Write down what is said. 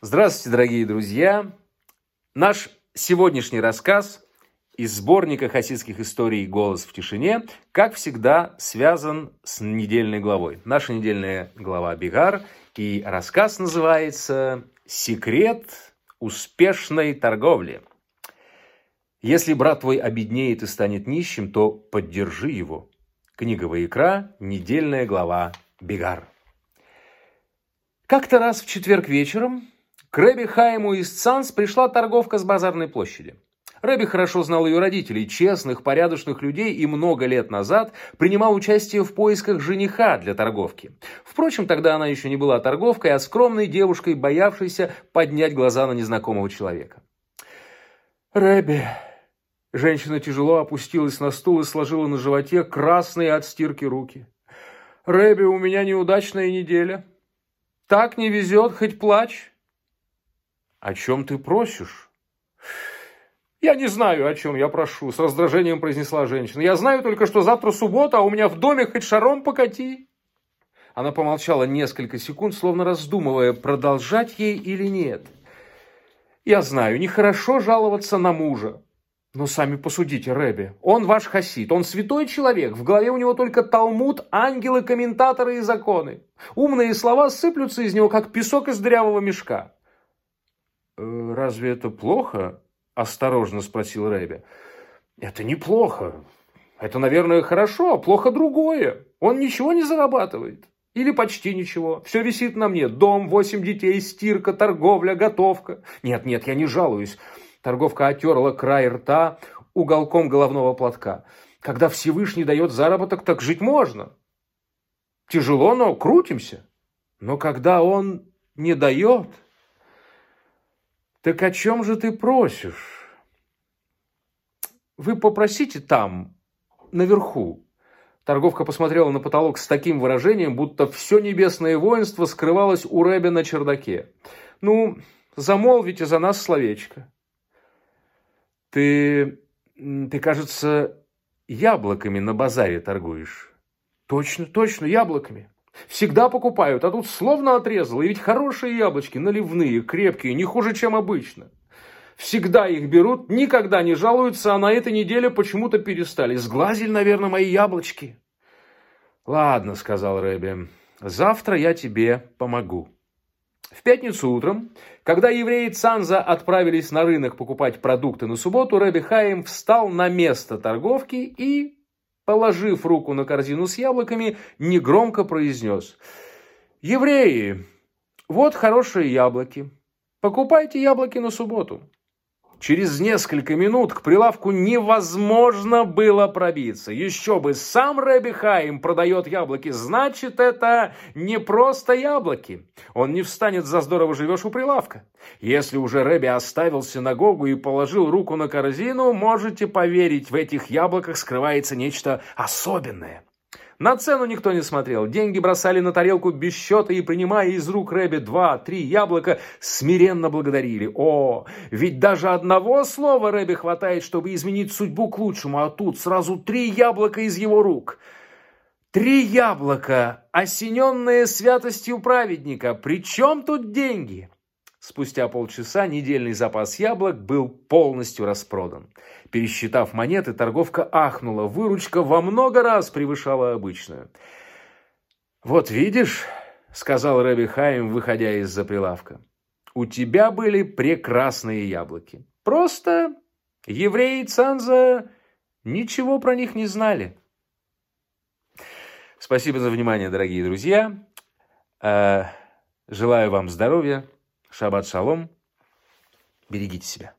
Здравствуйте, дорогие друзья! Наш сегодняшний рассказ из сборника хасидских историй «Голос в тишине», как всегда, связан с недельной главой. Наша недельная глава «Бигар» и рассказ называется «Секрет успешной торговли». Если брат твой обеднеет и станет нищим, то поддержи его. Книга Ваикра, недельная глава «Бигар». Как-то раз в четверг вечером к Рэби Хайму из Цанс пришла торговка с базарной площади. Рэби хорошо знал ее родителей, честных, порядочных людей, и много лет назад принимал участие в поисках жениха для торговки. Впрочем, тогда она еще не была торговкой, а скромной девушкой, боявшейся поднять глаза на незнакомого человека. «Рэби...» Женщина тяжело опустилась на стул и сложила на животе красные от стирки руки. «Рэби, у меня неудачная неделя. Так не везет, хоть плачь. «О чем ты просишь?» «Я не знаю, о чем я прошу», – с раздражением произнесла женщина. «Я знаю только, что завтра суббота, а у меня в доме хоть шаром покати». Она помолчала несколько секунд, словно раздумывая, продолжать ей или нет. «Я знаю, нехорошо жаловаться на мужа. Но сами посудите, Рэби. Он ваш хасид, он святой человек. В голове у него только талмуд, ангелы, комментаторы и законы. Умные слова сыплются из него, как песок из дырявого мешка. «Э, «Разве это плохо?» – осторожно спросил Рэби. «Это неплохо. Это, наверное, хорошо, а плохо другое. Он ничего не зарабатывает. Или почти ничего. Все висит на мне. Дом, восемь детей, стирка, торговля, готовка. Нет, нет, я не жалуюсь». Торговка отерла край рта уголком головного платка. «Когда Всевышний дает заработок, так жить можно. Тяжело, но крутимся. Но когда он не дает...» Так о чем же ты просишь? Вы попросите там, наверху. Торговка посмотрела на потолок с таким выражением, будто все небесное воинство скрывалось у Рэбя на чердаке. Ну, замолвите за нас словечко. Ты, ты, кажется, яблоками на базаре торгуешь. Точно, точно, яблоками. Всегда покупают, а тут словно отрезало. И ведь хорошие яблочки, наливные, крепкие, не хуже, чем обычно. Всегда их берут, никогда не жалуются, а на этой неделе почему-то перестали. Сглазили, наверное, мои яблочки. Ладно, сказал Рэбби, завтра я тебе помогу. В пятницу утром, когда евреи Цанза отправились на рынок покупать продукты на субботу, Рэбби Хаим встал на место торговки и положив руку на корзину с яблоками, негромко произнес «Евреи, вот хорошие яблоки. Покупайте яблоки на субботу». Через несколько минут к прилавку невозможно было пробиться. Еще бы, сам Рэби Хаим продает яблоки, значит, это не просто яблоки. Он не встанет за здорово живешь у прилавка. Если уже Рэби оставил синагогу и положил руку на корзину, можете поверить, в этих яблоках скрывается нечто особенное. На цену никто не смотрел. Деньги бросали на тарелку без счета и, принимая из рук Рэби два-три яблока, смиренно благодарили. О, ведь даже одного слова Рэби хватает, чтобы изменить судьбу к лучшему, а тут сразу три яблока из его рук. Три яблока, осененные святостью праведника. Причем тут деньги? Спустя полчаса недельный запас яблок был полностью распродан. Пересчитав монеты, торговка ахнула. Выручка во много раз превышала обычную. «Вот видишь», — сказал Рэби Хаим, выходя из-за прилавка, «у тебя были прекрасные яблоки. Просто евреи Цанза ничего про них не знали». Спасибо за внимание, дорогие друзья. Э, желаю вам здоровья. Шаббат шалом. Берегите себя.